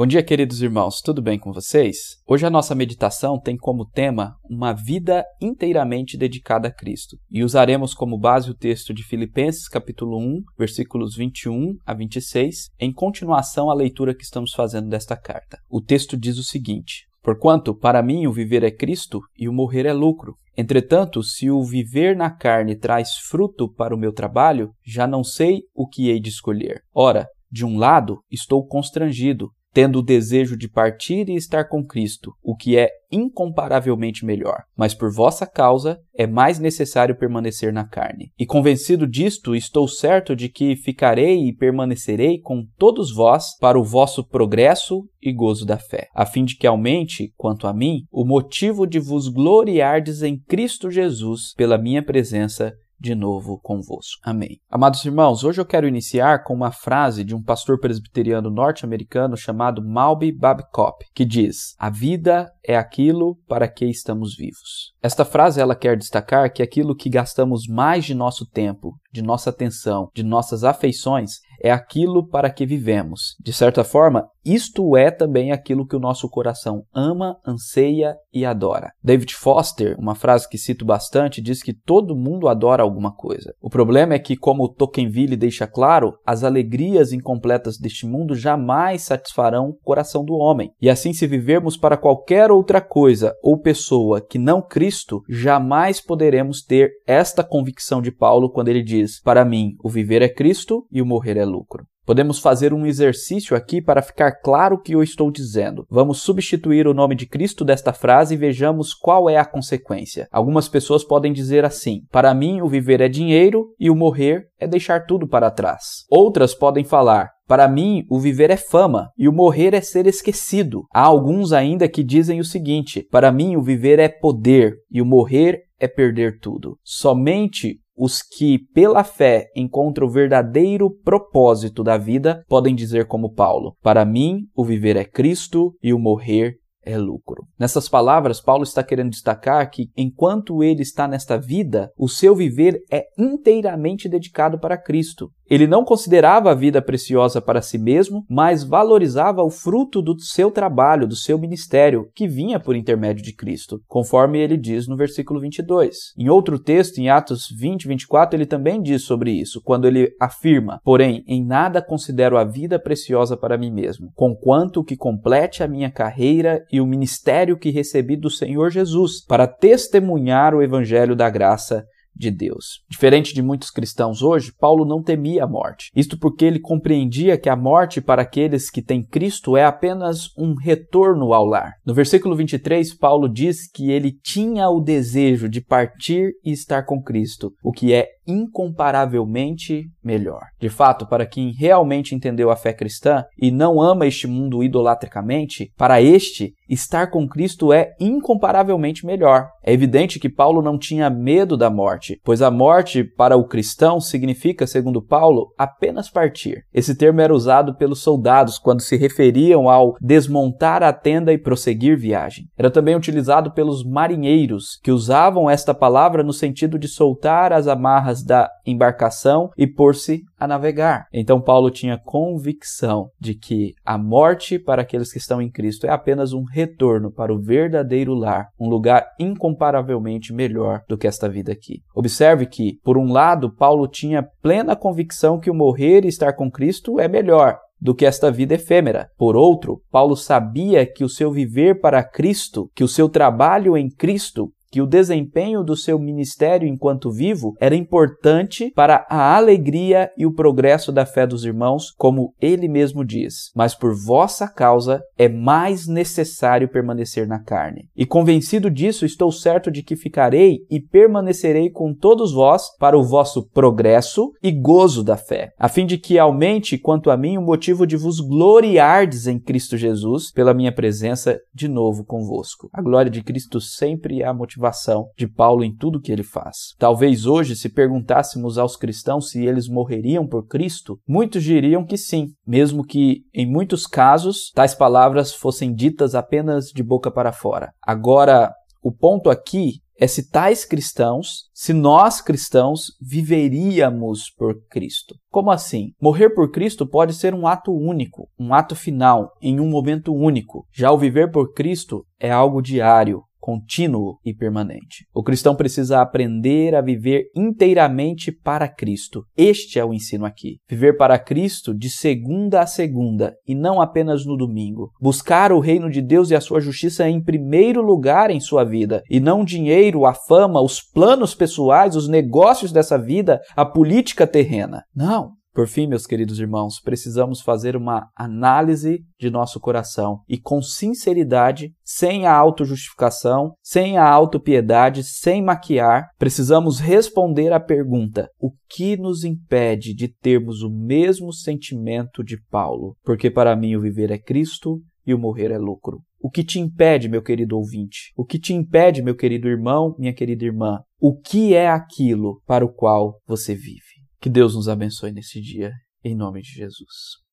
Bom dia, queridos irmãos, tudo bem com vocês? Hoje a nossa meditação tem como tema uma vida inteiramente dedicada a Cristo e usaremos como base o texto de Filipenses, capítulo 1, versículos 21 a 26, em continuação à leitura que estamos fazendo desta carta. O texto diz o seguinte: Porquanto, para mim, o viver é Cristo e o morrer é lucro. Entretanto, se o viver na carne traz fruto para o meu trabalho, já não sei o que hei de escolher. Ora, de um lado, estou constrangido, tendo o desejo de partir e estar com Cristo, o que é incomparavelmente melhor. Mas por vossa causa é mais necessário permanecer na carne. E convencido disto, estou certo de que ficarei e permanecerei com todos vós para o vosso progresso e gozo da fé, a fim de que aumente, quanto a mim, o motivo de vos gloriardes em Cristo Jesus pela minha presença de novo convosco. Amém. Amados irmãos, hoje eu quero iniciar com uma frase de um pastor presbiteriano norte-americano chamado Malby Babcock, que diz: "A vida é aquilo para que estamos vivos". Esta frase ela quer destacar que aquilo que gastamos mais de nosso tempo, de nossa atenção, de nossas afeições é aquilo para que vivemos. De certa forma, isto é também aquilo que o nosso coração ama, anseia e adora. David Foster, uma frase que cito bastante, diz que todo mundo adora alguma coisa. O problema é que, como Tocqueville deixa claro, as alegrias incompletas deste mundo jamais satisfarão o coração do homem. E assim, se vivermos para qualquer outra coisa ou pessoa que não Cristo, jamais poderemos ter esta convicção de Paulo quando ele diz: Para mim, o viver é Cristo e o morrer é lucro. Podemos fazer um exercício aqui para ficar claro o que eu estou dizendo. Vamos substituir o nome de Cristo desta frase e vejamos qual é a consequência. Algumas pessoas podem dizer assim: Para mim, o viver é dinheiro e o morrer é deixar tudo para trás. Outras podem falar: para mim, o viver é fama e o morrer é ser esquecido. Há alguns ainda que dizem o seguinte: para mim, o viver é poder e o morrer é perder tudo. Somente os que, pela fé, encontram o verdadeiro propósito da vida podem dizer, como Paulo: Para mim, o viver é Cristo e o morrer é lucro. Nessas palavras, Paulo está querendo destacar que, enquanto ele está nesta vida, o seu viver é inteiramente dedicado para Cristo. Ele não considerava a vida preciosa para si mesmo, mas valorizava o fruto do seu trabalho, do seu ministério, que vinha por intermédio de Cristo, conforme ele diz no versículo 22. Em outro texto, em Atos 20, 24, ele também diz sobre isso, quando ele afirma: Porém, em nada considero a vida preciosa para mim mesmo, conquanto que complete a minha carreira e o ministério que recebi do Senhor Jesus, para testemunhar o evangelho da graça de Deus. Diferente de muitos cristãos hoje, Paulo não temia a morte. Isto porque ele compreendia que a morte para aqueles que têm Cristo é apenas um retorno ao lar. No versículo 23, Paulo diz que ele tinha o desejo de partir e estar com Cristo, o que é incomparavelmente melhor. De fato, para quem realmente entendeu a fé cristã e não ama este mundo idolatricamente, para este, estar com Cristo é incomparavelmente melhor. É evidente que Paulo não tinha medo da morte, pois a morte para o cristão significa, segundo Paulo, apenas partir. Esse termo era usado pelos soldados quando se referiam ao desmontar a tenda e prosseguir viagem. Era também utilizado pelos marinheiros, que usavam esta palavra no sentido de soltar as amarras da embarcação e pôr-se a navegar. Então Paulo tinha convicção de que a morte para aqueles que estão em Cristo é apenas um retorno para o verdadeiro lar, um lugar incomparavelmente melhor do que esta vida aqui. Observe que, por um lado, Paulo tinha plena convicção que o morrer e estar com Cristo é melhor, do que esta vida efêmera. Por outro, Paulo sabia que o seu viver para Cristo, que o seu trabalho em Cristo que o desempenho do seu ministério enquanto vivo era importante para a alegria e o progresso da fé dos irmãos, como ele mesmo diz. Mas por vossa causa é mais necessário permanecer na carne. E convencido disso, estou certo de que ficarei e permanecerei com todos vós para o vosso progresso e gozo da fé, a fim de que aumente quanto a mim o motivo de vos gloriardes em Cristo Jesus pela minha presença de novo convosco. A glória de Cristo sempre é a motivação motivação de Paulo em tudo que ele faz. Talvez hoje, se perguntássemos aos cristãos se eles morreriam por Cristo, muitos diriam que sim, mesmo que em muitos casos tais palavras fossem ditas apenas de boca para fora. Agora, o ponto aqui é se tais cristãos, se nós cristãos viveríamos por Cristo. Como assim? Morrer por Cristo pode ser um ato único, um ato final, em um momento único. Já o viver por Cristo é algo diário, contínuo e permanente. O cristão precisa aprender a viver inteiramente para Cristo. Este é o ensino aqui. Viver para Cristo de segunda a segunda e não apenas no domingo. Buscar o reino de Deus e a sua justiça em primeiro lugar em sua vida e não o dinheiro, a fama, os planos pessoais, os negócios dessa vida, a política terrena. Não. Por fim, meus queridos irmãos, precisamos fazer uma análise de nosso coração e com sinceridade, sem a autojustificação, sem a autopiedade, sem maquiar, precisamos responder à pergunta: o que nos impede de termos o mesmo sentimento de Paulo? Porque para mim o viver é Cristo e o morrer é lucro. O que te impede, meu querido ouvinte? O que te impede, meu querido irmão, minha querida irmã? O que é aquilo para o qual você vive? Que Deus nos abençoe nesse dia, em nome de Jesus.